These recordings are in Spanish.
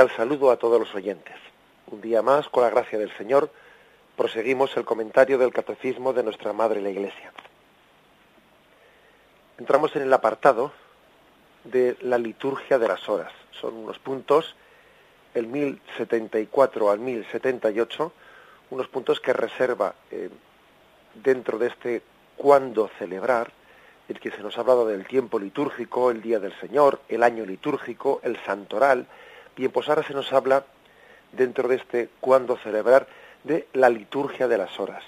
Cordial saludo a todos los oyentes. Un día más, con la gracia del Señor, proseguimos el comentario del Catecismo de nuestra Madre la Iglesia. Entramos en el apartado de la liturgia de las horas. Son unos puntos, el 1074 al 1078, unos puntos que reserva eh, dentro de este cuándo celebrar, el que se nos ha hablado del tiempo litúrgico, el día del Señor, el año litúrgico, el santoral, Bien, pues ahora se nos habla, dentro de este cuándo celebrar, de la liturgia de las horas.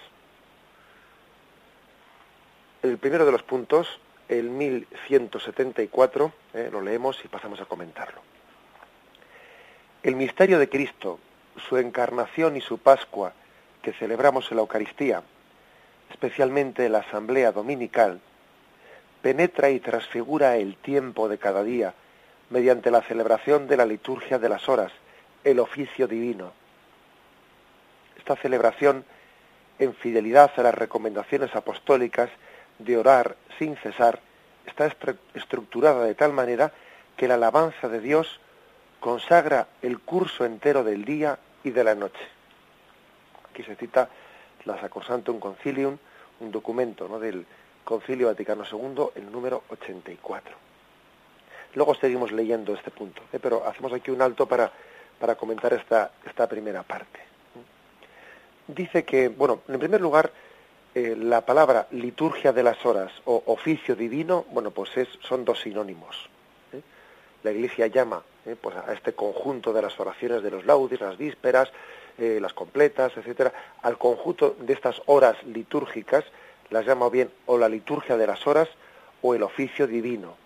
El primero de los puntos, el 1174, eh, lo leemos y pasamos a comentarlo. El misterio de Cristo, su encarnación y su Pascua, que celebramos en la Eucaristía, especialmente en la Asamblea Dominical, penetra y transfigura el tiempo de cada día mediante la celebración de la liturgia de las horas, el oficio divino. Esta celebración, en fidelidad a las recomendaciones apostólicas de orar sin cesar, está estructurada de tal manera que la alabanza de Dios consagra el curso entero del día y de la noche. Aquí se cita la Sacrosantum Concilium, un documento ¿no? del Concilio Vaticano II, el número 84. Luego seguimos leyendo este punto, ¿eh? pero hacemos aquí un alto para, para comentar esta, esta primera parte. Dice que, bueno, en primer lugar, eh, la palabra liturgia de las horas o oficio divino, bueno, pues es, son dos sinónimos. ¿eh? La Iglesia llama pues a este conjunto de las oraciones de los laudis, las vísperas, las completas, etcétera, al conjunto de estas horas litúrgicas, las llama bien o la liturgia de las horas o el oficio divino.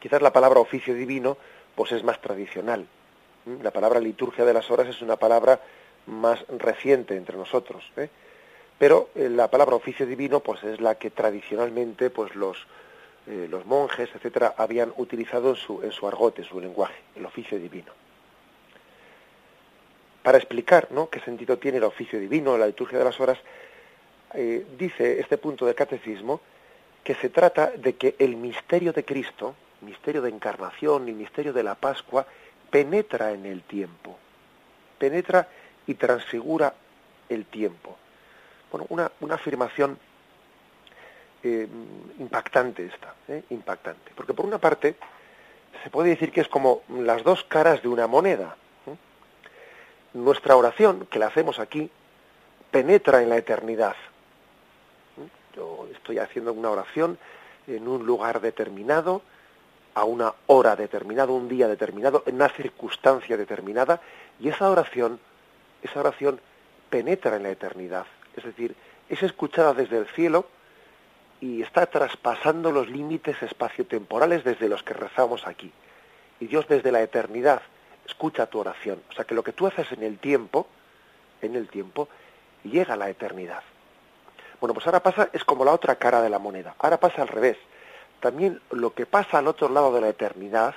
Quizás la palabra oficio divino pues es más tradicional. La palabra liturgia de las horas es una palabra más reciente entre nosotros. ¿eh? Pero eh, la palabra oficio divino pues es la que tradicionalmente pues los, eh, los monjes, etcétera, habían utilizado en su, en su argote, su lenguaje, el oficio divino. Para explicar ¿no? qué sentido tiene el oficio divino, la liturgia de las horas, dice este punto del catecismo que se trata de que el misterio de Cristo, misterio de encarnación y misterio de la Pascua penetra en el tiempo, penetra y transfigura el tiempo. Bueno, una, una afirmación eh, impactante esta, eh, impactante, porque por una parte se puede decir que es como las dos caras de una moneda. ¿eh? Nuestra oración, que la hacemos aquí, penetra en la eternidad. Yo estoy haciendo una oración en un lugar determinado, a una hora determinada, un día determinado, en una circunstancia determinada, y esa oración, esa oración penetra en la eternidad. Es decir, es escuchada desde el cielo y está traspasando los límites espaciotemporales desde los que rezamos aquí. Y Dios desde la eternidad escucha tu oración. O sea que lo que tú haces en el tiempo, en el tiempo, llega a la eternidad. Bueno, pues ahora pasa, es como la otra cara de la moneda. Ahora pasa al revés también lo que pasa al otro lado de la eternidad,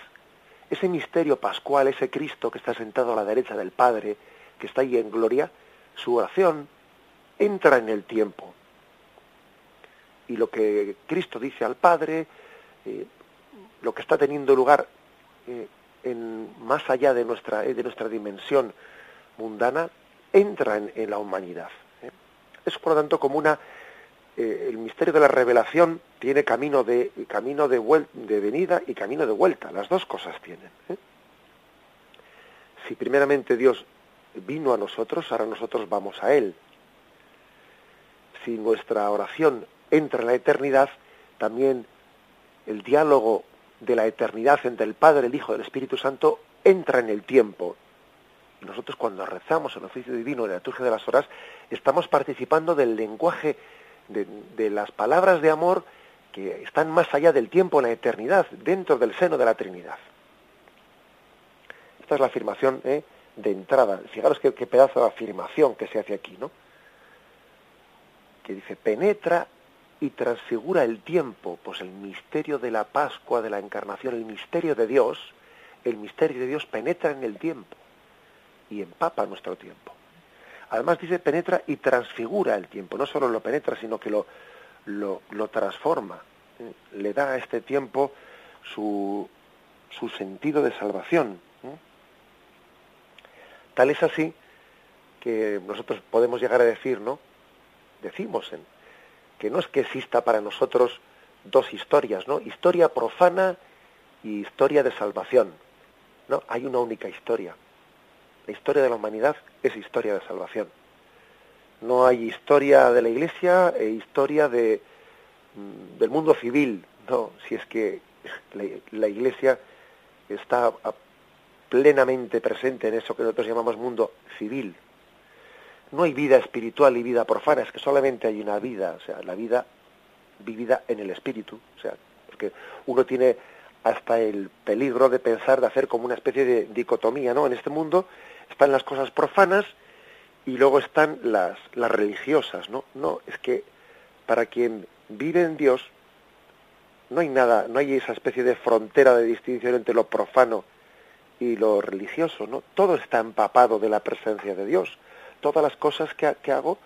ese misterio pascual, ese Cristo que está sentado a la derecha del Padre, que está ahí en gloria, su oración entra en el tiempo. Y lo que Cristo dice al Padre, eh, lo que está teniendo lugar eh, en, más allá de nuestra, eh, de nuestra dimensión mundana, entra en, en la humanidad. Es por lo tanto como una el misterio de la revelación tiene camino de camino de, de venida y camino de vuelta, las dos cosas tienen. ¿eh? Si primeramente Dios vino a nosotros, ahora nosotros vamos a Él. Si nuestra oración entra en la eternidad, también el diálogo de la eternidad entre el Padre, el Hijo y el Espíritu Santo entra en el tiempo. Nosotros cuando rezamos el oficio divino, la liturgia de las horas, estamos participando del lenguaje, de las palabras de amor que están más allá del tiempo, en la eternidad, dentro del seno de la Trinidad. Esta es la afirmación ¿eh? de entrada. Fijaros qué, qué, pedazo de afirmación que se hace aquí, ¿no? Que dice, penetra y transfigura el tiempo, pues el misterio de la Pascua, de la Encarnación, el misterio de Dios, el misterio de Dios penetra en el tiempo y empapa nuestro tiempo. Además dice, penetra y transfigura el tiempo. No solo lo penetra, sino que lo, lo, transforma, ¿eh? le da a este tiempo su, su sentido de salvación. ¿eh? Tal es así que nosotros podemos llegar a decir, ¿no? Decimos en, que no es que exista para nosotros dos historias, ¿no? Historia profana y historia de salvación. No, hay una única historia. La historia de la humanidad es historia de salvación. No hay historia de la Iglesia e historia de, mm, del mundo civil, no, si es que la, la Iglesia está plenamente presente en eso que nosotros llamamos mundo civil. No hay vida espiritual y vida profana, es que solamente hay una vida, o sea, la vida vivida en el espíritu, o sea, porque uno tiene hasta el peligro de pensar de hacer como una especie de dicotomía, ¿no? En este mundo están las cosas profanas y luego están las, las religiosas, ¿no? No, es que para quien vive en Dios no hay nada, no hay esa especie de frontera de distinción entre lo profano y lo religioso, ¿no? Todo está empapado de la presencia de Dios. Todas las cosas que, que hago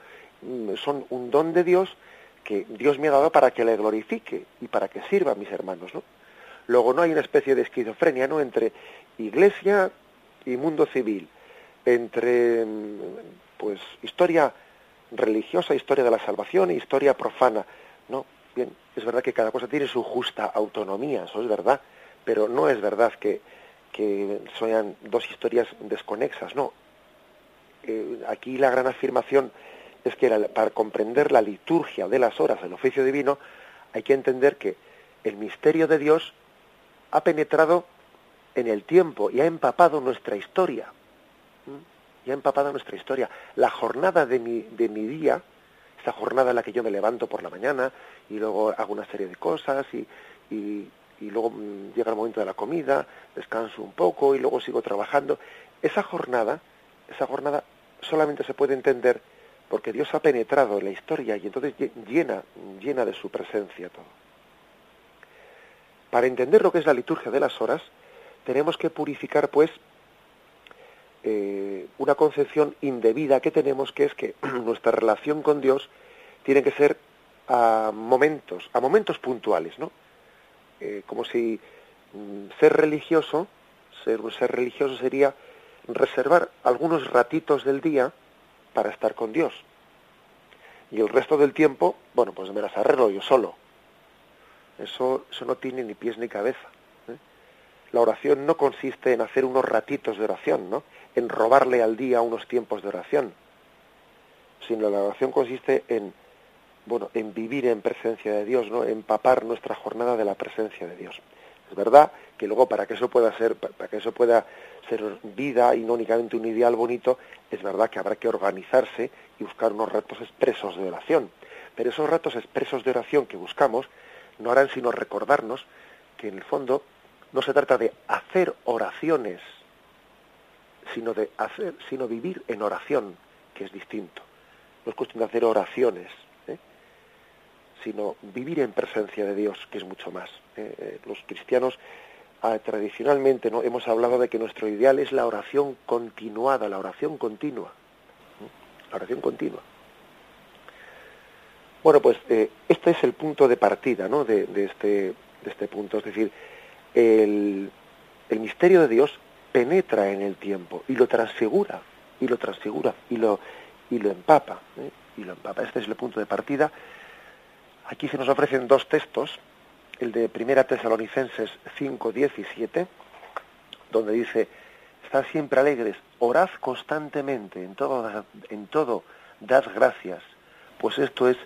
mm, son un don de Dios que Dios me ha dado para que le glorifique y para que sirva a mis hermanos, ¿no? Luego no hay una especie de esquizofrenia, ¿no? Entre iglesia y mundo civil, entre mm, pues historia religiosa, historia de la salvación e historia profana. No, bien, es verdad que cada cosa tiene su justa autonomía, eso es verdad, pero no es verdad que, que sean dos historias desconexas, no. Eh, aquí la gran afirmación es que para comprender la liturgia de las horas del oficio divino hay que entender que el misterio de Dios ha penetrado en el tiempo y ha empapado nuestra historia. ¿Mm? Y ha nuestra historia. La jornada de mi, de mi día, esta jornada en la que yo me levanto por la mañana y luego hago una serie de cosas y, y, y luego mm, llega el momento de la comida, descanso un poco y luego sigo trabajando. Esa jornada, esa jornada solamente se puede entender porque Dios ha penetrado en la historia y entonces llena, llena de su presencia todo. Para entender lo que es la liturgia de las horas, tenemos que purificar, pues, eh, una concepción indebida que tenemos, que es que nuestra relación con Dios tiene que ser a momentos, a momentos puntuales, ¿no? Eh, como si mm, ser religioso, ser, ser religioso sería reservar algunos ratitos del día para estar con Dios. Y el resto del tiempo, bueno, pues me las arreglo yo solo. Eso, eso no tiene ni pies ni cabeza. ¿eh? La oración no consiste en hacer unos ratitos de oración, ¿no? En robarle al día unos tiempos de oración. Sino la oración consiste en, bueno, en vivir en presencia de Dios, ¿no? Empapar nuestra jornada de la presencia de Dios. Es verdad que luego para que eso pueda ser, para que eso pueda ser vida y no únicamente un ideal bonito, es verdad que habrá que organizarse y buscar unos ratos expresos de oración. Pero esos ratos expresos de oración que buscamos no harán sino recordarnos que en el fondo no se trata de hacer oraciones, sino de hacer, sino vivir en oración, que es distinto. No es cuestión de hacer oraciones, ¿eh? sino vivir en presencia de Dios, que es mucho más. ¿eh? Eh, los cristianos ah, tradicionalmente no hemos hablado de que nuestro ideal es la oración continuada, la oración continua, la oración continua. Bueno, pues este es el punto de partida ¿no? de, de, este, de este punto. Es decir, el, el misterio de Dios penetra en el tiempo y lo transfigura, y lo transfigura, y lo, y lo empapa. ¿eh? Y lo empapa. Este es el punto de partida. Aquí se nos ofrecen dos textos, el de Primera Tesalonicenses 5, 17, donde dice, estad siempre alegres, orad constantemente, en todo, en todo dad gracias, pues esto es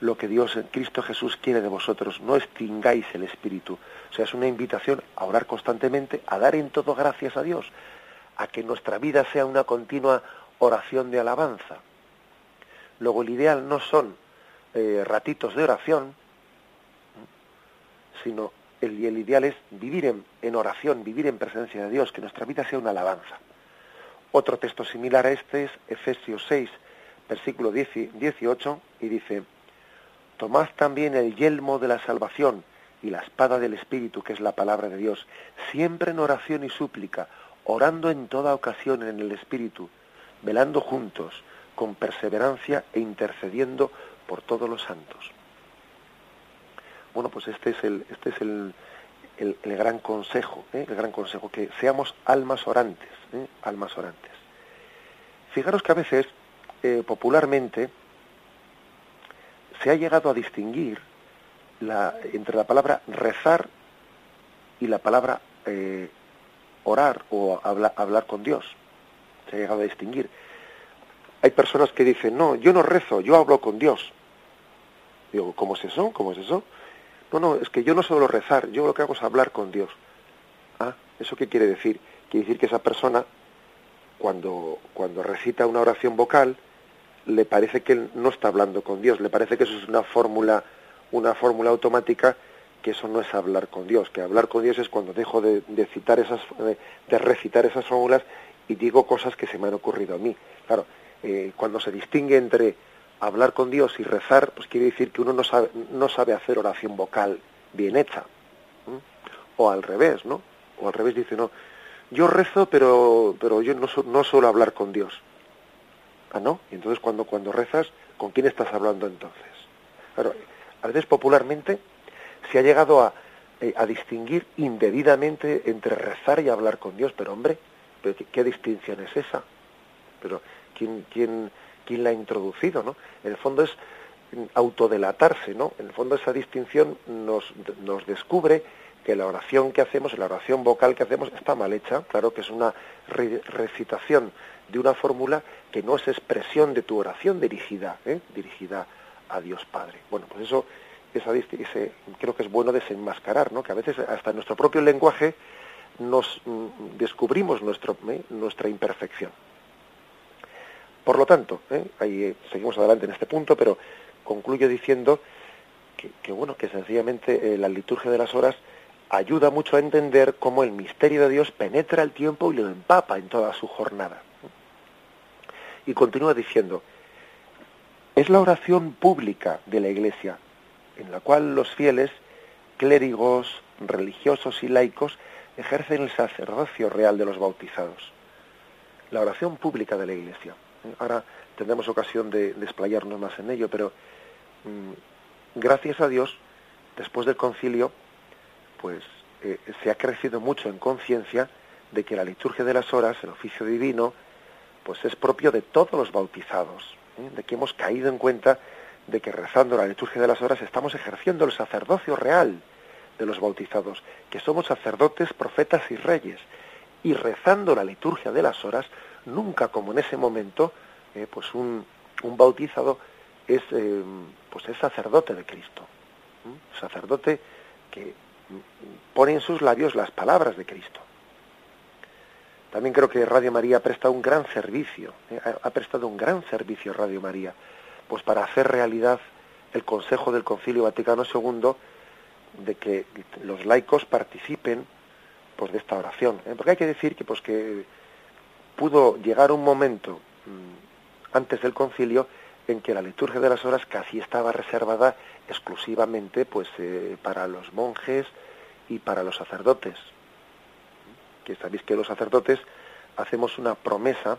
lo que Dios en Cristo Jesús quiere de vosotros, no extingáis el espíritu. O sea, es una invitación a orar constantemente, a dar en todo gracias a Dios, a que nuestra vida sea una continua oración de alabanza. Luego el ideal no son eh, ratitos de oración, sino el, ideal es vivir en, oración, vivir en presencia de Dios, que nuestra vida sea una alabanza. Otro texto similar a este es Efesios 6, versículo 18, y dice, Tomad también el yelmo de la salvación y la espada del Espíritu, que es la palabra de Dios, siempre en oración y súplica, orando en toda ocasión en el Espíritu, velando juntos, con perseverancia e intercediendo por todos los santos. Bueno, pues este es el, este es el, el, gran consejo, ¿eh? el gran consejo, que seamos almas orantes, ¿eh? almas orantes. Fijaros que a veces, eh, popularmente, se ha llegado a distinguir la, entre la palabra rezar y la palabra orar o hablar, hablar con Dios. Se ha llegado a distinguir. Hay personas que dicen, no, yo no rezo, yo hablo con Dios. Digo, ¿cómo es eso? ¿Cómo es eso? No, no, es que yo no suelo rezar, yo lo que hago es hablar con Dios. Ah, ¿eso qué quiere decir? Quiere decir que esa persona, cuando, cuando recita una oración vocal, le parece que él no está hablando con Dios, le parece que eso es una fórmula, una fórmula automática, que eso no es hablar con Dios, que hablar con Dios es cuando dejo de, citar esas, de, recitar esas fórmulas y digo cosas que se me han ocurrido a mí. Claro, eh, cuando se distingue entre hablar con Dios y rezar, pues quiere decir que uno no sabe, no sabe hacer oración vocal bien hecha. O al revés, ¿no? O al revés dice, no, yo rezo, pero, pero yo no, no suelo hablar con Dios. Ah, ¿no? Y entonces cuando, cuando rezas, ¿con quién estás hablando entonces? Claro, a veces popularmente se ha llegado a, eh, a distinguir indebidamente entre rezar y hablar con Dios, pero hombre, ¿qué, qué distinción es esa? Pero ¿quién, quién, quién la ha introducido, ¿no? En el fondo es autodelatarse, ¿no? En el fondo esa distinción nos, nos descubre que la oración que hacemos, la oración vocal que hacemos está mal hecha, claro que es una recitación de una fórmula que no es expresión de tu oración dirigida, ¿eh? dirigida a Dios Padre. Bueno, pues eso, esa, ese, creo que es bueno desenmascarar, ¿no? Que a veces hasta en nuestro propio lenguaje nos mm, descubrimos nuestro, ¿eh? nuestra imperfección. Por lo tanto, ¿eh? ahí eh, seguimos adelante en este punto, pero concluyo diciendo que, bueno, que sencillamente eh, la liturgia de las horas ayuda mucho a entender cómo el misterio de Dios penetra el tiempo y lo empapa en toda su jornada. Y continúa diciendo, es la oración pública de la Iglesia, en la cual los fieles, clérigos, religiosos y laicos ejercen el sacerdocio real de los bautizados. La oración pública de la Iglesia. Ahora tendremos ocasión de desplayarnos más en ello, pero mm, gracias a Dios, después del concilio, pues eh, se ha crecido mucho en conciencia de que la liturgia de las horas, el oficio divino, pues es propio de todos los bautizados, ¿eh? de que hemos caído en cuenta de que rezando la liturgia de las horas estamos ejerciendo el sacerdocio real de los bautizados, que somos sacerdotes, profetas y reyes, y rezando la liturgia de las horas nunca como en ese momento, eh, pues un, un, bautizado es, eh, pues es sacerdote de Cristo, sacerdote que pone en sus labios las palabras de Cristo. También creo que Radio María ha prestado un gran servicio, eh, ha prestado un gran servicio Radio María, pues para hacer realidad el consejo del Concilio Vaticano II de que los laicos participen pues de esta oración, porque hay que decir que pues que pudo llegar un momento mm, antes del concilio en que la liturgia de las horas casi estaba reservada exclusivamente pues eh, para los monjes y para los sacerdotes que sabéis que los sacerdotes hacemos una promesa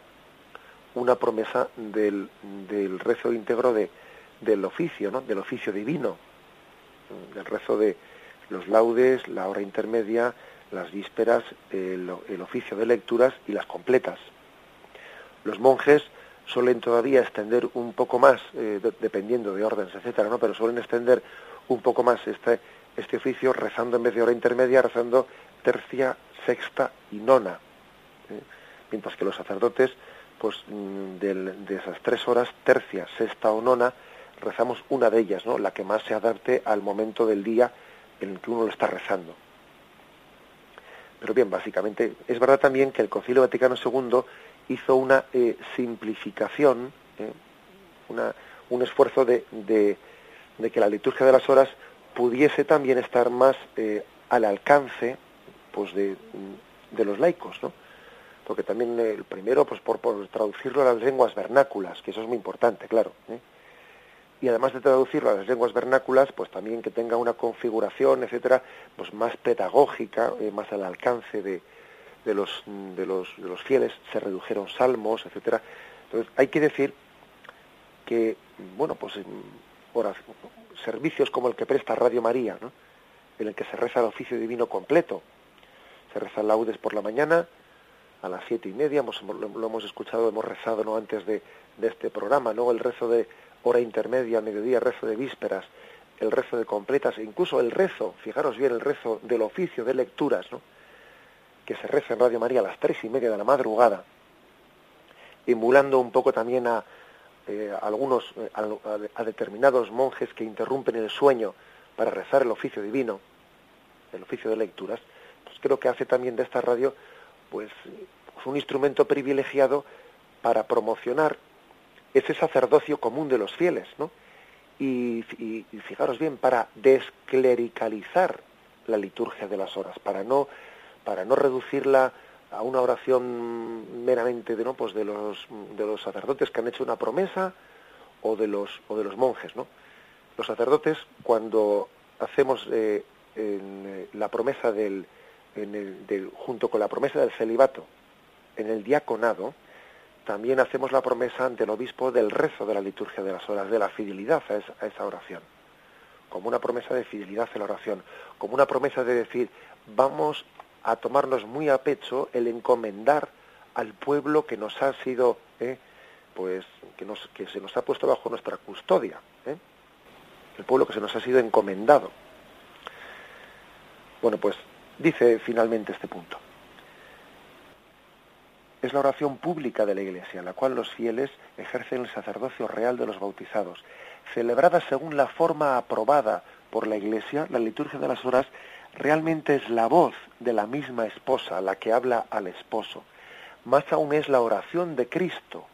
una promesa del, del rezo íntegro de, del oficio ¿no? del oficio divino del rezo de los laudes la hora intermedia las vísperas, el, oficio de lecturas y las completas. Los monjes suelen todavía extender un poco más, eh, dependiendo de órdenes, etcétera, ¿no? pero suelen extender un poco más este, este oficio rezando en vez de hora intermedia, rezando tercia, sexta y nona. ¿eh? Mientras que los sacerdotes, pues mm, de esas tres horas, tercia, sexta o nona, rezamos una de ellas, ¿no? La que más se adapte al momento del día en el que uno lo está rezando. Pero bien, básicamente, es verdad también que el Concilio Vaticano II hizo una eh, simplificación, eh, una, un esfuerzo de, de, que la liturgia de las horas pudiese también estar más al alcance pues de, de, los laicos, ¿no? Porque también el primero, pues por, por, traducirlo a las lenguas vernáculas, que eso es muy importante, claro. Y además de traducirlo a las lenguas vernáculas, pues también que tenga una configuración, etcétera, pues más pedagógica, más al alcance de, de los, de los, de los fieles, se redujeron salmos, etcétera. Entonces, hay que decir que, bueno, pues servicios como el que presta Radio María, ¿no? en el que se reza el oficio divino completo, se reza laudes por la mañana, a las siete y media, lo, hemos escuchado, hemos rezado ¿no? antes de, de este programa, luego el rezo de hora intermedia, mediodía, rezo de vísperas, el rezo de completas, e incluso el rezo, fijaros bien, el rezo del oficio de lecturas, ¿no? que se reza en Radio María a las tres y media de la madrugada, emulando un poco también a, eh, algunos, eh, a, determinados monjes que interrumpen el sueño para rezar el oficio divino, el oficio de lecturas, creo que hace también de esta radio pues, un instrumento privilegiado para promocionar ese sacerdocio común de los fieles, ¿no? y fijaros bien, para desclericalizar la liturgia de las horas, para no para no reducirla a una oración meramente de no pues de los de los sacerdotes que han hecho una promesa o de los o de los monjes no los sacerdotes cuando hacemos eh, en, la promesa del, en el, junto con la promesa del celibato en el diaconado también hacemos la promesa ante el obispo del rezo de la liturgia de las horas de la fidelidad a esa, esa oración como una promesa de fidelidad a la oración como una promesa de decir vamos a tomarnos muy a pecho el encomendar al pueblo que nos ha sido, eh, pues, que, nos, que se nos ha puesto bajo nuestra custodia, eh, el pueblo que se nos ha sido encomendado. Bueno, pues dice finalmente este punto. Es la oración pública de la Iglesia, en la cual los fieles ejercen el sacerdocio real de los bautizados. Celebrada según la forma aprobada por la Iglesia, la liturgia de las horas realmente es la voz de la misma esposa la que habla al esposo. Más aún es la oración de Cristo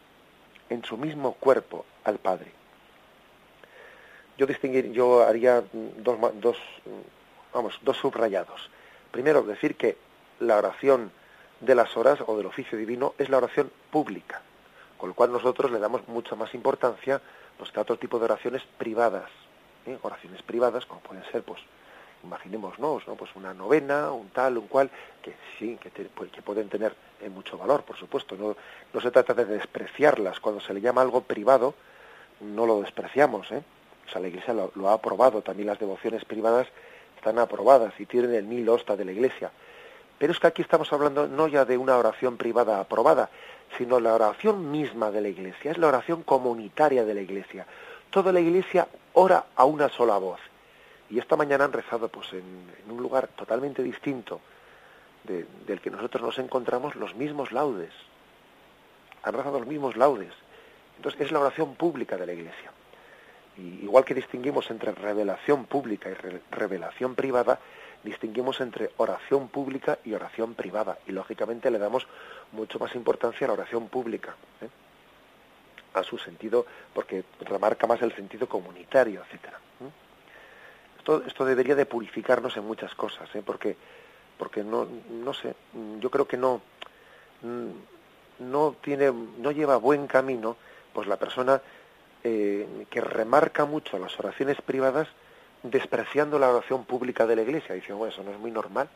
en su mismo cuerpo al Padre. Yo distinguir, yo haría dos, dos, vamos, dos subrayados. Primero, decir que la oración de las horas o del oficio divino es la oración pública, con lo cual nosotros le damos mucha más importancia pues, que a otro tipo de oraciones privadas, ¿eh? oraciones privadas como pueden ser pues imaginémonos, ¿no? pues una novena, un tal, un cual, que sí, que, pues, que pueden tener eh, mucho valor, por supuesto. No, no se trata de despreciarlas. Cuando se le llama algo privado, no lo despreciamos. ¿eh? O sea, la Iglesia lo, ha aprobado. También las devociones privadas están aprobadas y tienen el mil hosta de la Iglesia. Pero es que aquí estamos hablando no ya de una oración privada aprobada, sino la oración misma de la Iglesia. Es la oración comunitaria de la Iglesia. Toda la Iglesia ora a una sola voz y esta mañana han rezado pues en, un lugar totalmente distinto del que nosotros nos encontramos los mismos laudes. Han rezado los mismos laudes. Entonces es la oración pública de la Iglesia. Y igual que distinguimos entre revelación pública y revelación privada, distinguimos entre oración pública y oración privada. Y lógicamente le damos mucho más importancia a la oración pública. ¿eh? a su sentido, porque remarca más el sentido comunitario, etcétera esto, debería de purificarnos en muchas cosas, ¿eh? porque, porque no, no sé, yo creo que no, no tiene, no lleva buen camino, pues la persona eh, que remarca mucho las oraciones privadas, despreciando la oración pública de la iglesia, diciendo, bueno, eso no es muy normal,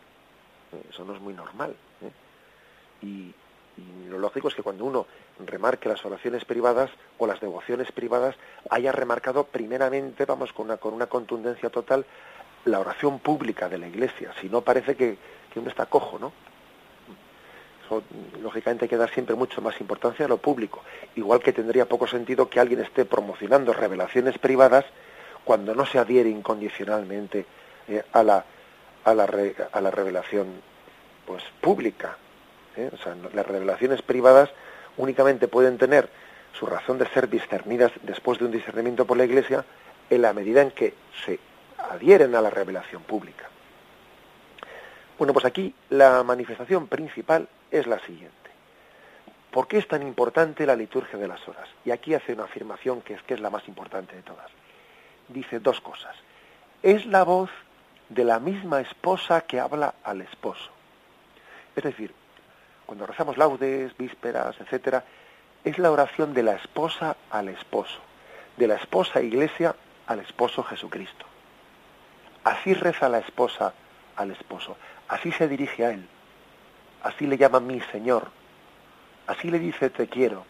¿eh? eso no es muy normal. ¿eh? Y, lo lógico es que cuando uno remarque las oraciones privadas o las devociones privadas, haya remarcado primeramente, vamos, con una, con una contundencia total, la oración pública de la Iglesia. Si no, parece que uno está cojo, ¿no? Lógicamente, hay que dar siempre mucho más importancia a lo público. Igual que tendría poco sentido que alguien esté promocionando revelaciones privadas cuando no se adhiere incondicionalmente eh, a, la, a, la a la revelación pues pública. ¿eh? O sea, las revelaciones privadas únicamente pueden tener su razón de ser discernidas después de un discernimiento por la Iglesia en la medida en que se adhieren a la revelación pública. Bueno, pues aquí la manifestación principal es la siguiente. ¿Por qué es tan importante la liturgia de las horas? Y aquí hace una afirmación que es que es la más importante de todas. Dice dos cosas. Es la voz de la misma esposa que habla al esposo. Es decir, cuando rezamos laudes, vísperas, etcétera, es la oración de la esposa al esposo, de la esposa iglesia al esposo Jesucristo. Así reza la esposa al esposo, así se dirige a él, así le llama mi Señor, así le dice te quiero,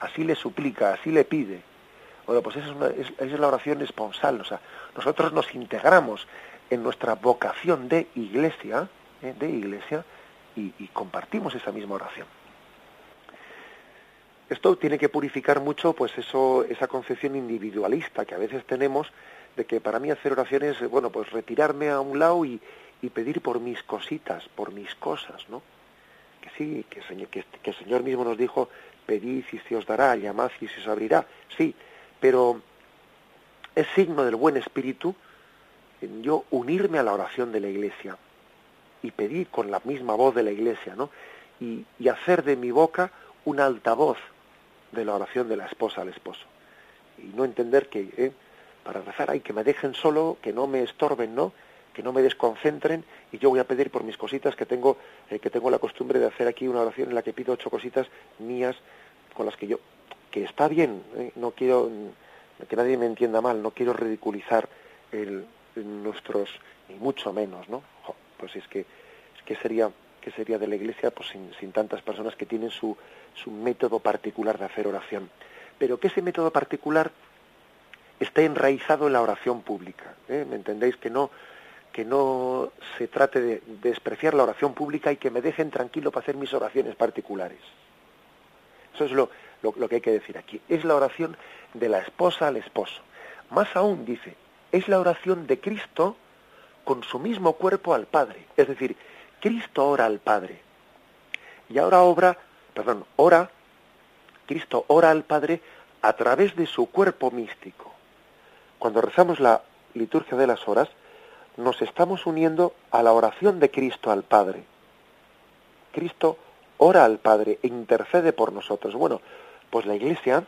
así le suplica, así le pide. Bueno, pues esa es, la oración esponsal, o sea, nosotros nos integramos en nuestra vocación de iglesia, ¿eh? de iglesia, y compartimos esa misma oración. Esto tiene que purificar mucho pues eso, esa concepción individualista que a veces tenemos de que para mí hacer oraciones, eh, bueno, pues retirarme a un lado y, pedir por mis cositas, por mis cosas, ¿no? Que sí, que, que, que, el Señor mismo nos dijo, pedid y se os dará, llamad y se os abrirá, sí, pero es signo del buen espíritu en yo unirme a la oración de la Iglesia y pedir con la misma voz de la Iglesia, ¿no? Y, y hacer de mi boca un altavoz de la oración de la esposa al esposo. Y no entender que eh, para rezar hay que me dejen solo, que no me estorben, ¿no? Que no me desconcentren y yo voy a pedir por mis cositas que tengo eh, que tengo la costumbre de hacer aquí una oración en la que pido ocho cositas mías con las que yo que está bien ¿eh? no quiero que nadie me entienda mal no quiero ridiculizar el, nuestros ni mucho menos no pues es que es que sería que sería de la Iglesia pues sin, sin tantas personas que tienen su, su método particular de hacer oración. Pero que ese método particular esté enraizado en la oración pública. ¿eh? ¿Me entendéis? Que no, que no se trate de, despreciar la oración pública y que me dejen tranquilo para hacer mis oraciones particulares. Eso es lo, lo, que hay que decir aquí. Es la oración de la esposa al esposo. Más aún, dice, es la oración de Cristo con su mismo cuerpo al Padre. Es decir, Cristo ora al Padre. Y ahora obra, perdón, ora, Cristo ora al Padre a través de su cuerpo místico. Cuando rezamos la liturgia de las horas, nos estamos uniendo a la oración de Cristo al Padre. Cristo ora al Padre e intercede por nosotros. Bueno, pues la Iglesia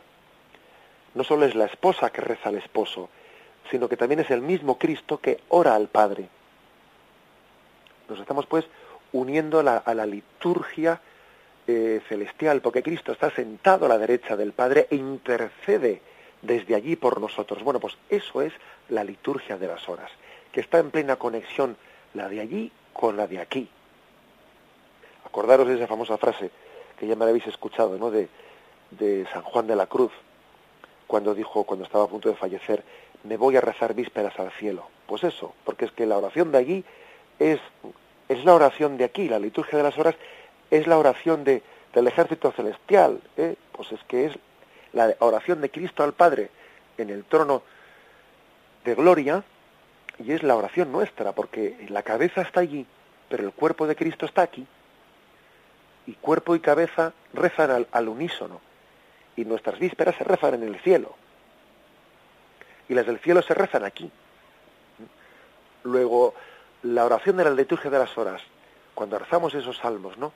no solo es la esposa que reza al esposo, sino que también es el mismo Cristo que ora al Padre. Nos estamos pues uniendo a la liturgia eh, celestial, porque Cristo está sentado a la derecha del Padre e intercede desde allí por nosotros. Bueno, pues eso es la liturgia de las horas, que está en plena conexión la de allí con la de aquí. Acordaros de esa famosa frase que ya me habéis escuchado, ¿no? De, de San Juan de la Cruz, cuando dijo, cuando estaba a punto de fallecer, me voy a rezar vísperas al cielo. Pues eso, porque es que la oración de allí es es la oración de aquí, la liturgia de las horas es la oración de, del ejército celestial, ¿eh? pues es que es la oración de Cristo al Padre en el trono de gloria y es la oración nuestra, porque la cabeza está allí, pero el cuerpo de Cristo está aquí. Y cuerpo y cabeza rezan al, unísono. Y nuestras vísperas se rezan en el cielo. Y las del cielo se rezan aquí. Luego, la oración de la liturgia de las horas, cuando rezamos esos salmos, ¿no?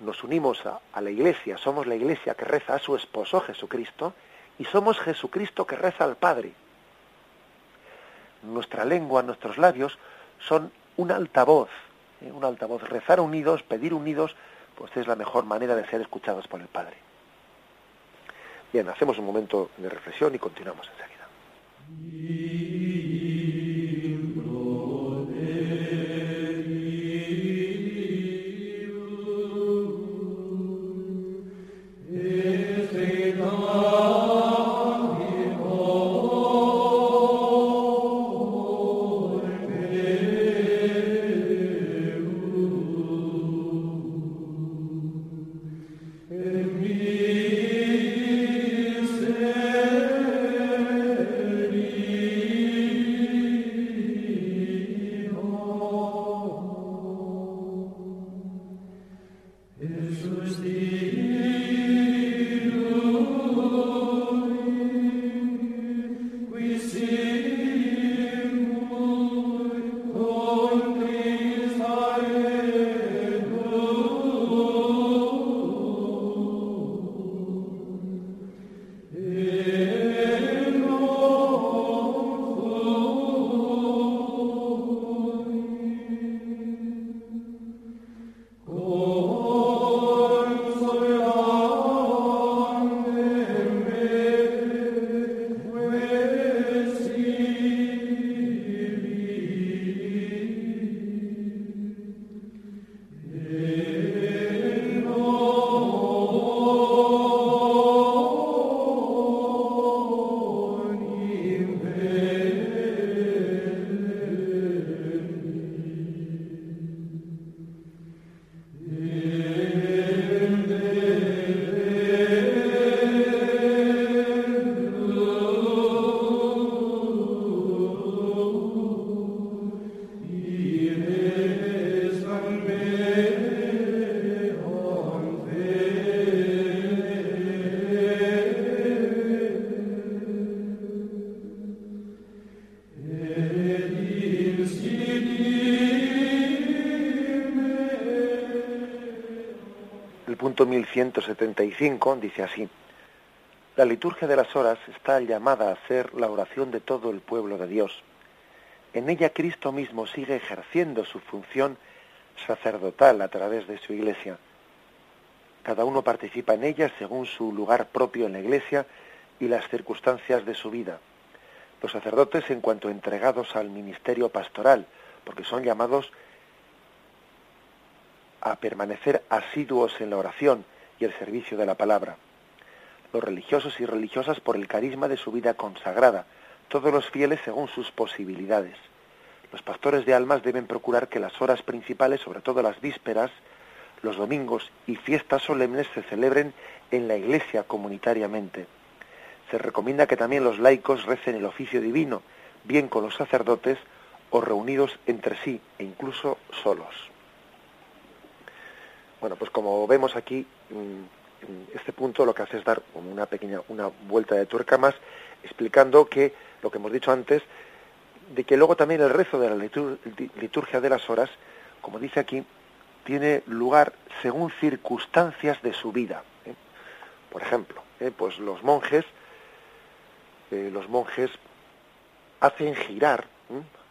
Nos unimos a, la iglesia, somos la iglesia que reza a su esposo Jesucristo y somos Jesucristo que reza al Padre. Nuestra lengua, nuestros labios son un altavoz, ¿eh? un altavoz. Rezar unidos, pedir unidos, pues es la mejor manera de ser escuchados por el Padre. Bien, hacemos un momento de reflexión y continuamos enseguida. 1175 dice así, la liturgia de las horas está llamada a ser la oración de todo el pueblo de Dios. En ella Cristo mismo sigue ejerciendo su función sacerdotal a través de su iglesia. Cada uno participa en ella según su lugar propio en la iglesia y las circunstancias de su vida. Los sacerdotes en cuanto entregados al ministerio pastoral, porque son llamados a permanecer asiduos en la oración y el servicio de la palabra. Los religiosos y religiosas por el carisma de su vida consagrada, todos los fieles según sus posibilidades. Los pastores de almas deben procurar que las horas principales, sobre todo las vísperas, los domingos y fiestas solemnes se celebren en la iglesia comunitariamente. Se recomienda que también los laicos recen el oficio divino, bien con los sacerdotes o reunidos entre sí e incluso solos. Bueno, pues como vemos aquí, este punto lo que hace es dar una pequeña una vuelta de tuerca más, explicando que lo que hemos dicho antes, de que luego también el rezo de la liturgia de las horas, como dice aquí, tiene lugar según circunstancias de su vida. ¿eh? Por ejemplo, ¿eh? pues los monjes, eh, los monjes hacen girar,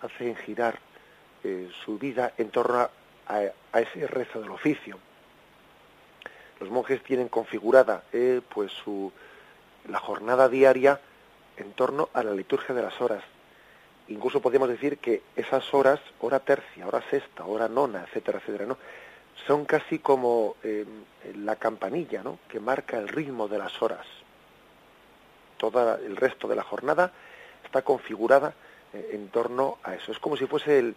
hacen girar su vida en torno a, ese rezo del oficio. Los monjes tienen configurada pues su, la jornada diaria en torno a la liturgia de las horas, incluso podríamos decir que esas horas, hora tercia, hora sexta, hora nona, etcétera, etcétera, ¿no? son casi como eh, la campanilla, ¿no? que marca el ritmo de las horas. Todo el resto de la jornada está configurada eh, en torno a eso. Es como si fuese el,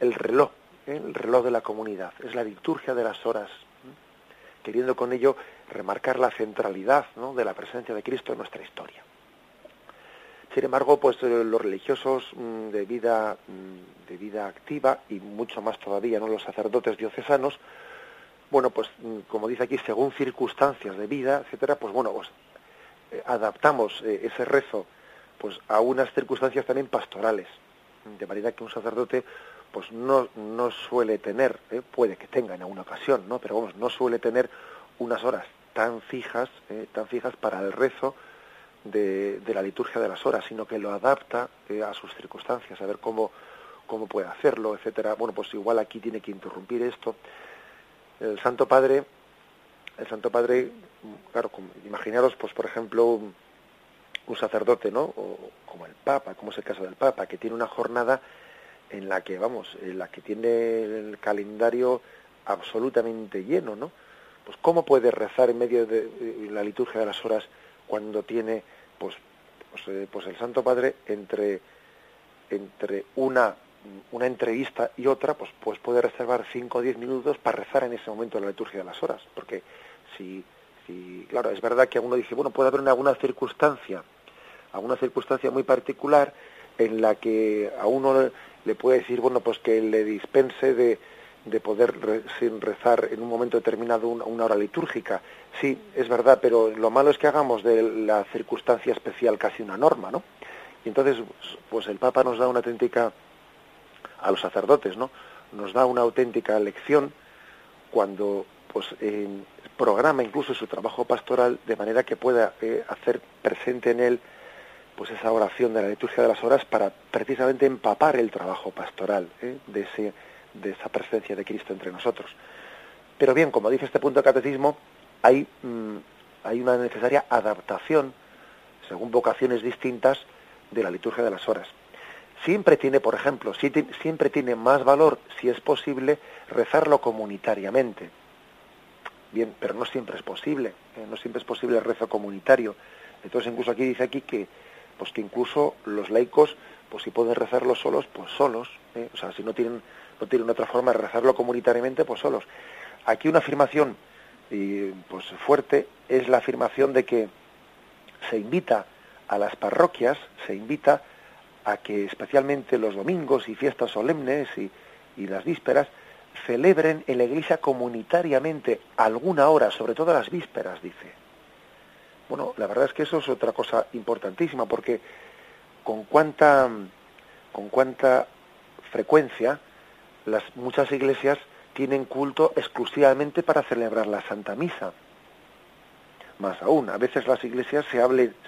el reloj, ¿eh? el reloj de la comunidad. Es la liturgia de las horas, queriendo con ello remarcar la centralidad de la presencia de Cristo en nuestra historia. Sin embargo, pues eh, los religiosos mm, de vida mm, de vida activa y mucho más todavía, no los sacerdotes diocesanos, bueno, pues mm, como dice aquí, según circunstancias de vida, etcétera, pues bueno, pues adaptamos eh, ese rezo pues a unas circunstancias también pastorales, de manera que un sacerdote pues no, no suele tener, puede que tenga en alguna ocasión, ¿no? Pero vamos, no suele tener unas horas tan fijas, tan fijas para el rezo de, la liturgia de las horas, sino que lo adapta eh, a sus circunstancias, a ver cómo, cómo puede hacerlo, etcétera. Bueno, pues igual aquí tiene que interrumpir esto. El Santo Padre, el Santo Padre, claro, imaginaros, pues por ejemplo, un, sacerdote, ¿no? O, como el Papa, como es el caso del Papa, que tiene una jornada en la que, vamos, en la que tiene el calendario absolutamente lleno, ¿no? Pues cómo puede rezar en medio de la liturgia de las horas cuando tiene pues, pues, eh, pues, el Santo Padre entre, entre una, una entrevista y otra, pues, pues puede reservar 5 o 10 minutos para rezar en ese momento la liturgia de las horas. Porque si, si, claro, es verdad que uno dice, bueno, puede haber alguna circunstancia, alguna circunstancia muy particular en la que a uno le puede decir, bueno, pues que le dispense de, de poder sin rezar en un momento determinado una, hora litúrgica. Sí, es verdad, pero lo malo es que hagamos de la circunstancia especial casi una norma, ¿no? Y entonces, pues el Papa nos da una auténtica, a los sacerdotes, ¿no? Nos da una auténtica lección cuando pues programa incluso su trabajo pastoral de manera que pueda eh, hacer presente en él pues esa oración de la liturgia de las horas para precisamente empapar el trabajo pastoral ¿eh? de ese de esa presencia de Cristo entre nosotros. Pero bien, como dice este punto de catecismo, hay, mm, hay una necesaria adaptación, según vocaciones distintas, de la liturgia de las horas. Siempre tiene, por ejemplo, siempre tiene más valor, si es posible, rezarlo comunitariamente. Bien, pero no siempre es posible, ¿eh? no siempre es posible el rezo comunitario. Entonces, incluso aquí dice aquí que, pues que incluso los laicos, pues si pueden rezarlo solos, pues solos. ¿eh? O sea, si no tienen no tienen otra forma de rezarlo comunitariamente, pues solos. Aquí una afirmación y, pues fuerte es la afirmación de que se invita a las parroquias, se invita a que especialmente los domingos y fiestas solemnes y, y las vísperas celebren en la iglesia comunitariamente alguna hora, sobre todo las vísperas, dice. Bueno, la verdad es que eso es otra cosa importantísima, porque con cuánta, con cuánta frecuencia las muchas iglesias tienen culto exclusivamente para celebrar la Santa Misa. más aún. A veces las iglesias se,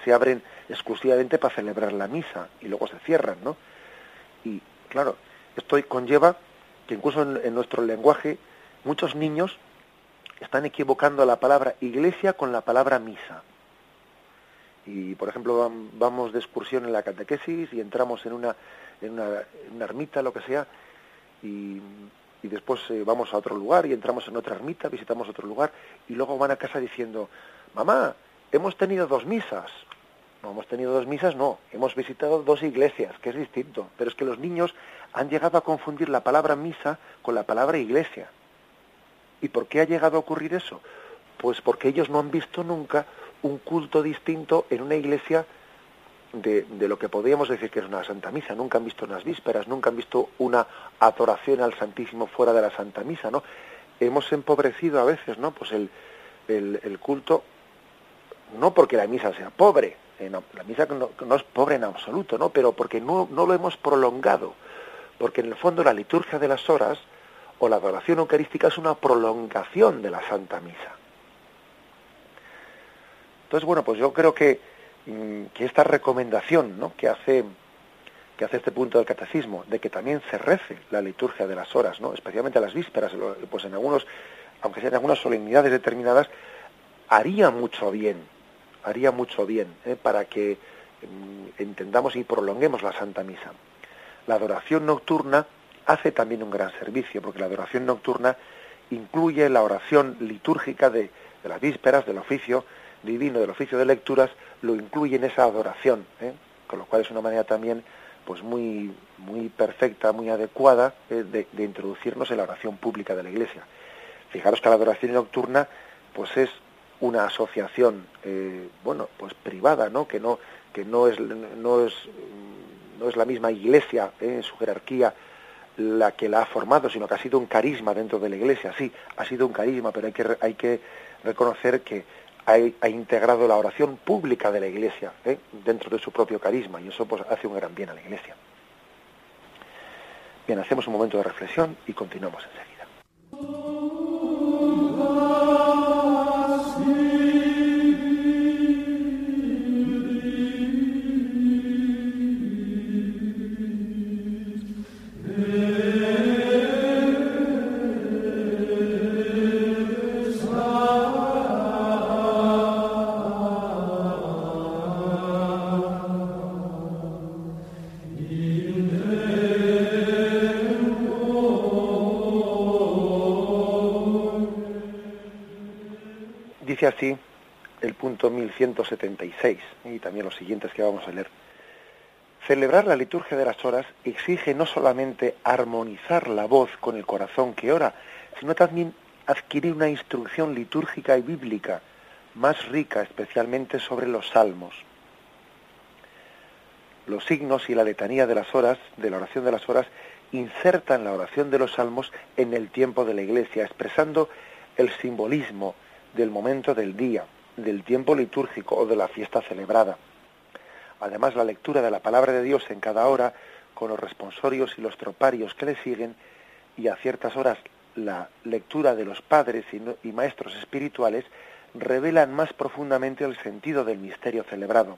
se abren exclusivamente para celebrar la misa y luego se cierran, ¿no? Y claro, esto conlleva que incluso en, nuestro lenguaje muchos niños están equivocando la palabra iglesia con la palabra misa. Y, por ejemplo, vamos de excursión en la catequesis y entramos en una, en una, ermita, lo que sea, y, y después eh, vamos a otro lugar y entramos en otra ermita, visitamos otro lugar, y luego van a casa diciendo, mamá, hemos tenido dos misas. No hemos tenido dos misas, no. Hemos visitado dos iglesias, que es distinto. Pero es que los niños han llegado a confundir la palabra misa con la palabra iglesia. ¿Y por qué ha llegado a ocurrir eso? Pues porque ellos no han visto nunca un culto distinto en una iglesia de, lo que podríamos decir que es una Santa Misa. Nunca han visto unas vísperas, nunca han visto una adoración al Santísimo fuera de la Santa Misa, ¿no? Hemos empobrecido a veces, ¿no? Pues el, el, culto no porque la misa sea pobre, eh, la misa no, es pobre en absoluto, ¿no? Pero porque no, no lo hemos prolongado, porque en el fondo la liturgia de las horas o la adoración eucarística es una prolongación de la Santa Misa. Entonces, bueno, pues yo creo que, mm, que esta recomendación ¿no? que hace que hace este punto del catecismo, de que también se rece la liturgia de las horas, ¿no? especialmente las vísperas, pues en algunos, aunque sean algunas solemnidades determinadas, haría mucho bien haría mucho bien ¿eh? para que mm, entendamos y prolonguemos la Santa Misa. La adoración nocturna hace también un gran servicio, porque la adoración nocturna incluye la oración litúrgica de, las vísperas, del oficio divino, del oficio de lecturas, lo incluye en esa adoración, ¿eh? con lo cual es una manera también pues muy, muy perfecta, muy adecuada ¿eh? de, de, introducirnos en la oración pública de la Iglesia. Fijaros que la adoración nocturna pues es una asociación eh, bueno pues privada no que no que no es no es no es la misma iglesia eh, en su jerarquía la que la ha formado sino que ha sido un carisma dentro de la iglesia sí ha sido un carisma pero hay que hay que reconocer que ha, integrado la oración pública de la iglesia eh, dentro de su propio carisma y eso pues hace un gran bien a la iglesia. Bien hacemos un momento de reflexión y continuamos enseguida así el punto 1176 y también los siguientes que vamos a leer. Celebrar la liturgia de las horas exige no solamente armonizar la voz con el corazón que ora, sino también adquirir una instrucción litúrgica y bíblica más rica, especialmente sobre los salmos. Los signos y la letanía de las horas, de la oración de las horas, insertan la oración de los salmos en el tiempo de la iglesia, expresando el simbolismo del momento del día, del tiempo litúrgico o de la fiesta celebrada. Además, la lectura de la palabra de Dios en cada hora, con los responsorios y los troparios que le siguen, y a ciertas horas la lectura de los padres y, maestros espirituales, revelan más profundamente el sentido del misterio celebrado.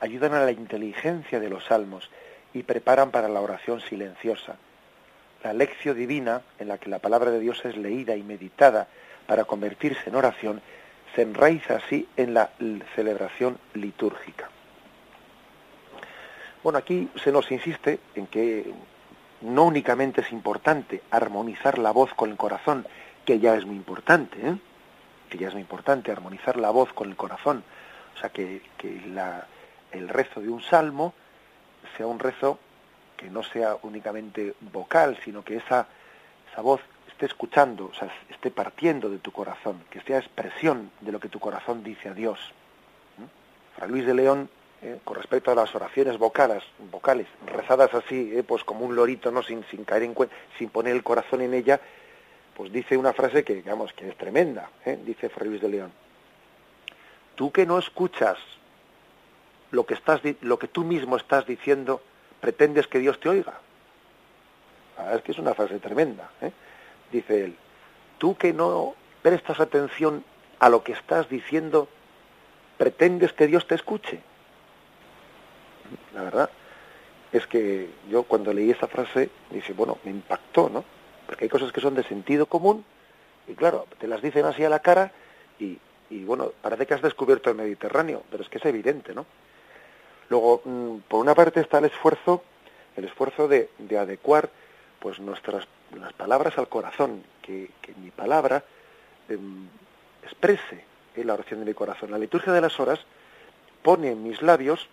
Ayudan a la inteligencia de los salmos y preparan para la oración silenciosa. La lección divina, en la que la palabra de Dios es leída y meditada para convertirse en oración, se enraiza así en la celebración litúrgica. Bueno, aquí se nos insiste en que no únicamente es importante armonizar la voz con el corazón, que ya es muy importante, ¿eh? que ya es muy importante armonizar la voz con el corazón, o sea, que, el rezo de un salmo sea un rezo que no sea únicamente vocal, sino que esa, esa voz esté escuchando, o sea, esté partiendo de tu corazón, que sea expresión de lo que tu corazón dice a Dios. Fray Luis de León, eh, con respecto a las oraciones vocales, vocales rezadas así, eh, pues como un lorito, no sin, sin caer en sin poner el corazón en ella, pues dice una frase que, digamos, que es tremenda, eh, dice Fray Luis de León. Tú que no escuchas lo que, estás, lo que tú mismo estás diciendo, pretendes que Dios te oiga. Es que es una frase tremenda. ¿eh? Dice él, tú que no prestas atención a lo que estás diciendo, pretendes que Dios te escuche. La verdad es que yo cuando leí esa frase, dije, bueno, me impactó, ¿no? Porque hay cosas que son de sentido común y claro, te las dicen así a la cara y, y bueno, parece que has descubierto el Mediterráneo, pero es que es evidente, ¿no? Luego, mm, por una parte está el esfuerzo, el esfuerzo de, de adecuar pues nuestras las palabras al corazón, que, que mi palabra em, exprese en la oración de mi corazón. La liturgia de las horas pone en mis labios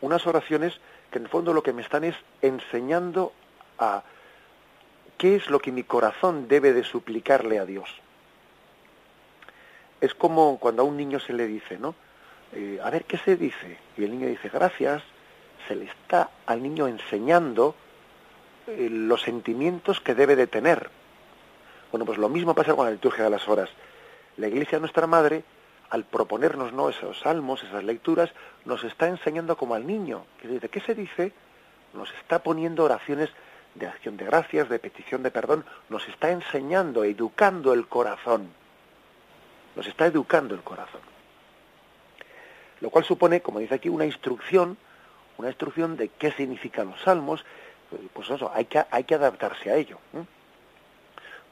unas oraciones que en el fondo lo que me están es enseñando a qué es lo que mi corazón debe de suplicarle a Dios. Es como cuando a un niño se le dice, ¿no? Eh, a ver, ¿qué se dice? Y el niño dice, gracias. Se le está al niño enseñando eh, los sentimientos que debe de tener. Bueno, pues lo mismo pasa con la liturgia de las horas. La Iglesia, nuestra Madre, al proponernos ¿no? esos salmos, esas lecturas, nos está enseñando como al niño. ¿De qué se dice? Nos está poniendo oraciones de acción de gracias, de petición de perdón, nos está enseñando, educando el corazón. Nos está educando el corazón. Lo cual supone, como dice aquí, una instrucción, una instrucción de qué significan los salmos, pues eso, hay que, hay que adaptarse a ello.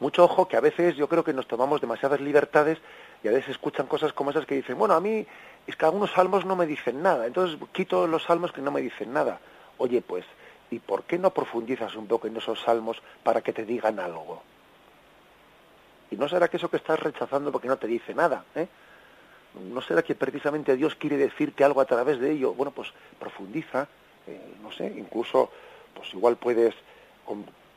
Mucho ojo que a veces yo creo que nos tomamos demasiadas libertades y a veces escuchan cosas como esas que dicen, bueno, a mí es que algunos salmos no me dicen nada, entonces quito los salmos que no me dicen nada. Oye, pues, ¿y por qué no profundizas un poco en esos salmos para que te digan algo? Y no será que eso que estás rechazando porque no te dice nada, ¿eh? ¿No será que precisamente Dios quiere decirte algo a través de ello? Bueno, pues profundiza, eh, no sé, incluso, pues igual puedes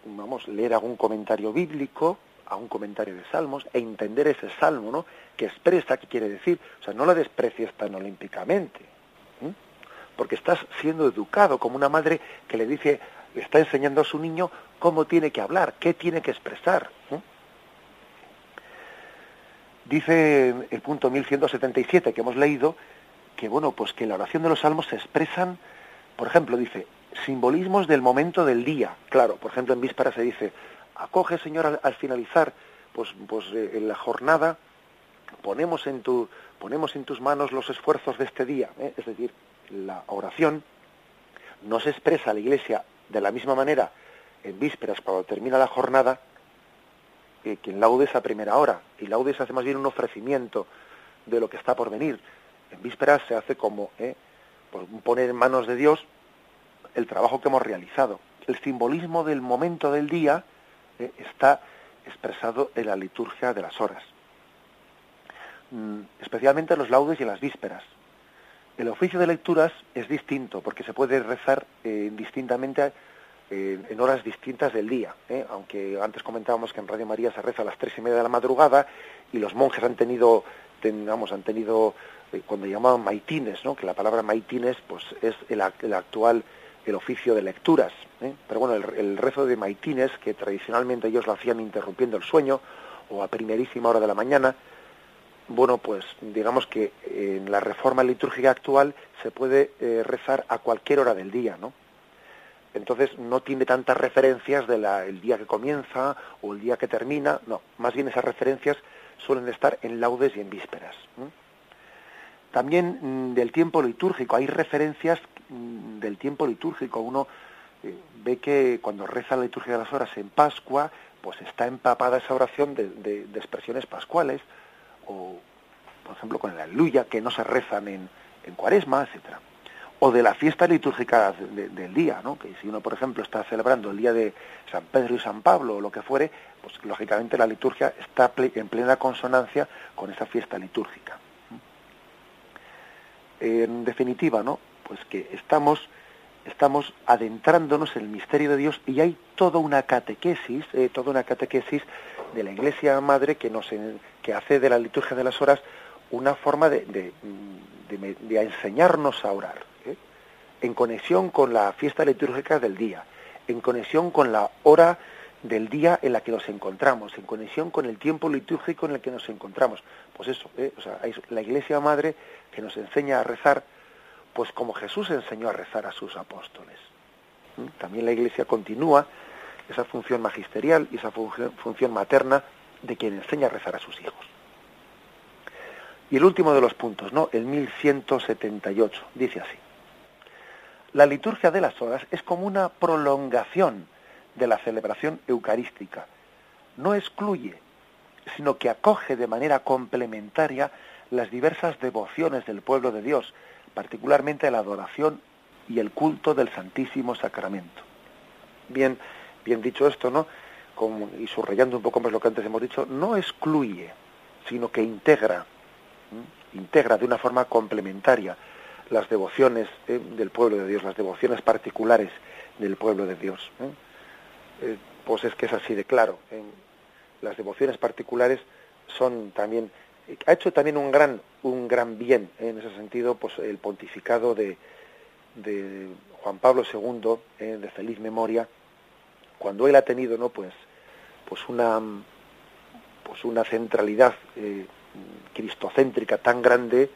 vamos, leer algún comentario bíblico, algún comentario de salmos, e entender ese salmo, ¿no? Que expresa qué quiere decir. O sea, no lo desprecies tan olímpicamente, porque estás siendo educado como una madre que le dice, le está enseñando a su niño cómo tiene que hablar, qué tiene que expresar. Dice el punto 1177 que hemos leído que bueno, pues que la oración de los salmos se expresan, por ejemplo, dice, simbolismos del momento del día. Claro, por ejemplo, en víspera se dice, acoge, Señor, al, finalizar, pues, pues eh, en la jornada, ponemos en, tu, ponemos en tus manos los esfuerzos de este día. ¿eh? Es decir, la oración no se expresa a la Iglesia de la misma manera en vísperas, cuando termina la jornada, que en laudes a primera hora. Y laudes hace más bien un ofrecimiento de lo que está por venir. En vísperas se hace como ¿eh? poner en manos de Dios el trabajo que hemos realizado. El simbolismo del momento del día eh, está expresado en la liturgia de las horas, mm, especialmente en los laudes y en las vísperas. El oficio de lecturas es distinto porque se puede rezar eh, distintamente eh, en horas distintas del día, aunque antes comentábamos que en Radio María se reza a las tres y media de la madrugada y los monjes han tenido, han tenido cuando llamaban maitines, ¿no? que la palabra maitines pues es el, el actual el oficio de lecturas. ¿eh? Pero bueno, el, rezo de maitines, que tradicionalmente ellos lo hacían interrumpiendo el sueño o a primerísima hora de la mañana, bueno, pues digamos que en la reforma litúrgica actual se puede eh, rezar a cualquier hora del día, ¿no? Entonces no tiene tantas referencias del día que comienza o el día que termina, no, más bien esas referencias suelen estar en laudes y en vísperas. También mm, del tiempo litúrgico, hay referencias del tiempo litúrgico. Uno eh, ve que cuando reza la liturgia de las horas en Pascua, pues está empapada esa oración de, expresiones pascuales, o por ejemplo con el aleluya, que no se rezan en, cuaresma, etcétera o de la fiesta litúrgica del día, ¿no? que si uno, por ejemplo, está celebrando el día de San Pedro y San Pablo o lo que fuere, pues lógicamente la liturgia está en plena consonancia con esa fiesta litúrgica en definitiva, ¿no? Pues que estamos, estamos adentrándonos en el misterio de Dios y hay toda una catequesis, eh, toda una catequesis de la Iglesia Madre que nos que hace de la liturgia de las horas una forma de, de, de, enseñarnos a orar, ¿eh? en conexión con la fiesta litúrgica del día, en conexión con la hora del día en la que nos encontramos, en conexión con el tiempo litúrgico en el que nos encontramos. Pues eso, ¿eh? o sea, la Iglesia Madre que nos enseña a rezar, pues como Jesús enseñó a rezar a sus apóstoles. ¿Mm? También la Iglesia continúa esa función magisterial y esa función, materna de quien enseña a rezar a sus hijos. Y el último de los puntos, ¿no? El 1178, dice así. La liturgia de las horas es como una prolongación de la celebración eucarística. No excluye, sino que acoge de manera complementaria las diversas devociones del pueblo de Dios, particularmente la adoración y el culto del Santísimo Sacramento. Bien, bien dicho esto, ¿no? Y subrayando un poco más lo que antes hemos dicho, no excluye, sino que integra, integra de una forma complementaria las devociones ¿eh? del pueblo de Dios, las devociones particulares del pueblo de Dios. ¿eh? Eh, pues es que es así de claro. las devociones particulares son también ha hecho también un gran un gran bien en ese sentido pues el pontificado de, de Juan Pablo II de feliz memoria cuando él ha tenido no pues pues una pues una centralidad cristocéntrica tan grande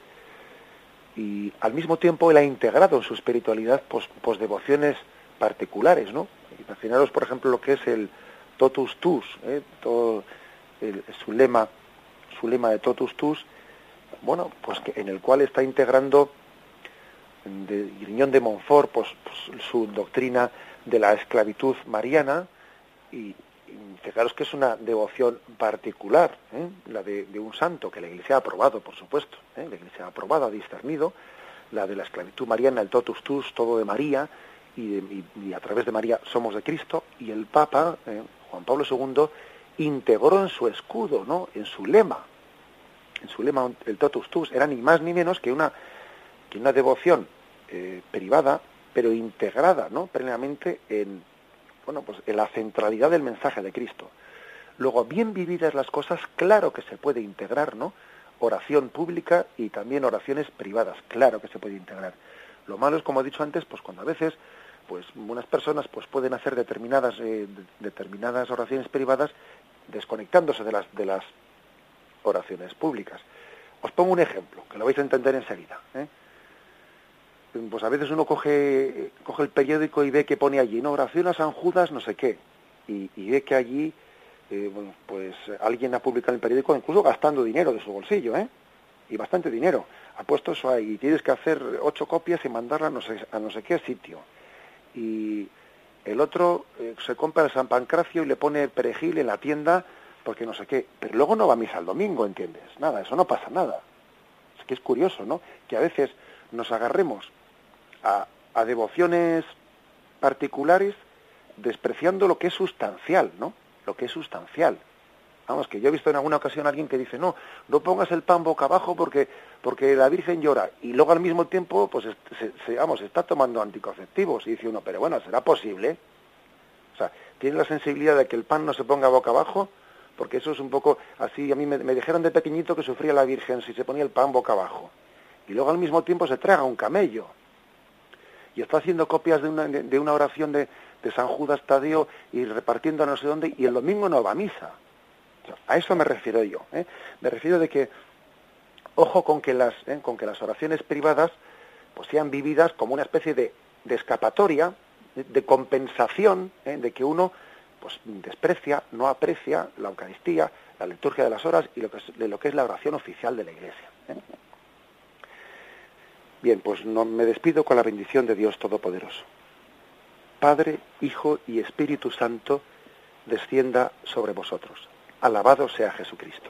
y al mismo tiempo él ha integrado en su espiritualidad pues, pues devociones particulares, ¿no? Imaginaros, por ejemplo, lo que es el totus tus, ¿eh? Todo su lema, su lema de totus tus, bueno, pues que, en el cual está integrando de Griñón de Montfort, pues, pues, su doctrina de la esclavitud mariana y, fijaros que es una devoción particular, ¿eh? la de, un santo que la Iglesia ha aprobado, por supuesto, ¿eh? la Iglesia ha aprobado, ha discernido, la de la esclavitud mariana, el totus tus, todo de María, y, a través de María somos de Cristo, y el Papa, ¿eh? Juan Pablo II, integró en su escudo, ¿no? en su lema, en su lema el totus tus, era ni más ni menos que una, que una devoción privada, pero integrada ¿no? plenamente en, bueno, pues en la centralidad del mensaje de Cristo. Luego, bien vividas las cosas, claro que se puede integrar, ¿no? Oración pública y también oraciones privadas, claro que se puede integrar. Lo malo es, como he dicho antes, pues cuando a veces, pues unas personas pues pueden hacer determinadas eh, determinadas oraciones privadas desconectándose de las de las oraciones públicas. Os pongo un ejemplo, que lo vais a entender enseguida. ¿eh? pues a veces uno coge, coge el periódico y ve que pone allí, no, oración a San Judas, no sé qué, y, ve que allí, eh, bueno, pues alguien ha publicado el periódico, incluso gastando dinero de su bolsillo, ¿eh? Y bastante dinero. Ha puesto eso ahí, y tienes que hacer ocho copias y mandarla a no sé, a no sé qué sitio. Y el otro eh, se compra el San Pancracio y le pone perejil en la tienda porque no sé qué, pero luego no va a misa el domingo, ¿entiendes? Nada, eso no pasa nada. Es que es curioso, ¿no? Que a veces nos agarremos a, devociones particulares despreciando lo que es sustancial, ¿no? Lo que es sustancial. Vamos, que yo he visto en alguna ocasión a alguien que dice, no, no pongas el pan boca abajo porque, porque la Virgen llora. Y luego al mismo tiempo, pues, se, vamos, está tomando anticonceptivos. Y dice uno, pero bueno, ¿será posible? O sea, ¿tiene la sensibilidad de que el pan no se ponga boca abajo? Porque eso es un poco así. A mí me, me dijeron de pequeñito que sufría la Virgen si se ponía el pan boca abajo. Y luego al mismo tiempo se traga un camello y está haciendo copias de una, de una oración de, de, San Judas Tadeo y repartiendo no sé dónde, y el domingo no va a misa. A eso me refiero yo. ¿eh? Me refiero de que, ojo con que las, ¿eh? con que las oraciones privadas pues sean vividas como una especie de, de escapatoria, de, compensación, ¿eh? de que uno pues desprecia, no aprecia la Eucaristía, la liturgia de las horas y lo que es, lo que es la oración oficial de la Iglesia. Bien, pues no, me despido con la bendición de Dios Todopoderoso. Padre, Hijo y Espíritu Santo, descienda sobre vosotros. Alabado sea Jesucristo.